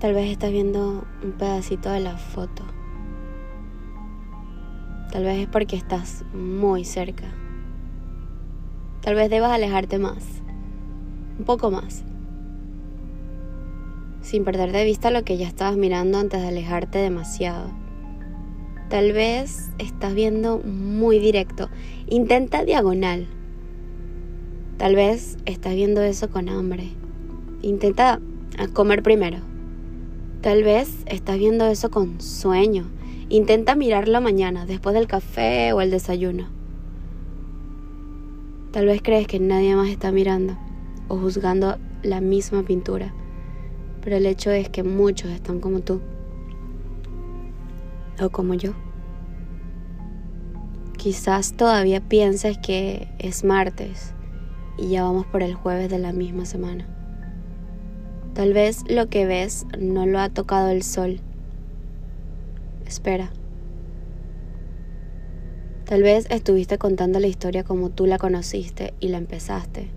Tal vez estás viendo un pedacito de la foto. Tal vez es porque estás muy cerca. Tal vez debas alejarte más. Un poco más. Sin perder de vista lo que ya estabas mirando antes de alejarte demasiado. Tal vez estás viendo muy directo. Intenta diagonal. Tal vez estás viendo eso con hambre. Intenta comer primero. Tal vez estás viendo eso con sueño. Intenta mirarlo mañana, después del café o el desayuno. Tal vez crees que nadie más está mirando o juzgando la misma pintura, pero el hecho es que muchos están como tú o como yo. Quizás todavía pienses que es martes y ya vamos por el jueves de la misma semana. Tal vez lo que ves no lo ha tocado el sol. Espera. Tal vez estuviste contando la historia como tú la conociste y la empezaste.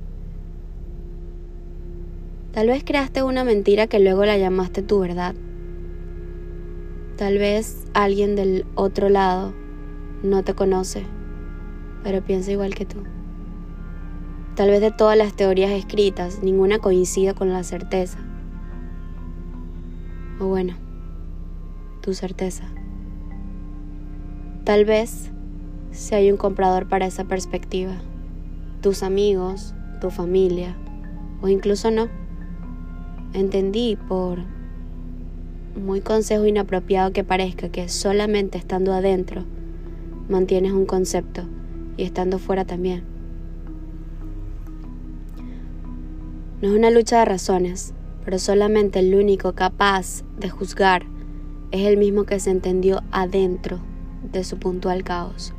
Tal vez creaste una mentira que luego la llamaste tu verdad. Tal vez alguien del otro lado no te conoce, pero piensa igual que tú. Tal vez de todas las teorías escritas, ninguna coincida con la certeza. O bueno, tu certeza. Tal vez si hay un comprador para esa perspectiva, tus amigos, tu familia, o incluso no. Entendí por muy consejo inapropiado que parezca que solamente estando adentro mantienes un concepto y estando fuera también. No es una lucha de razones, pero solamente el único capaz de juzgar es el mismo que se entendió adentro de su puntual caos.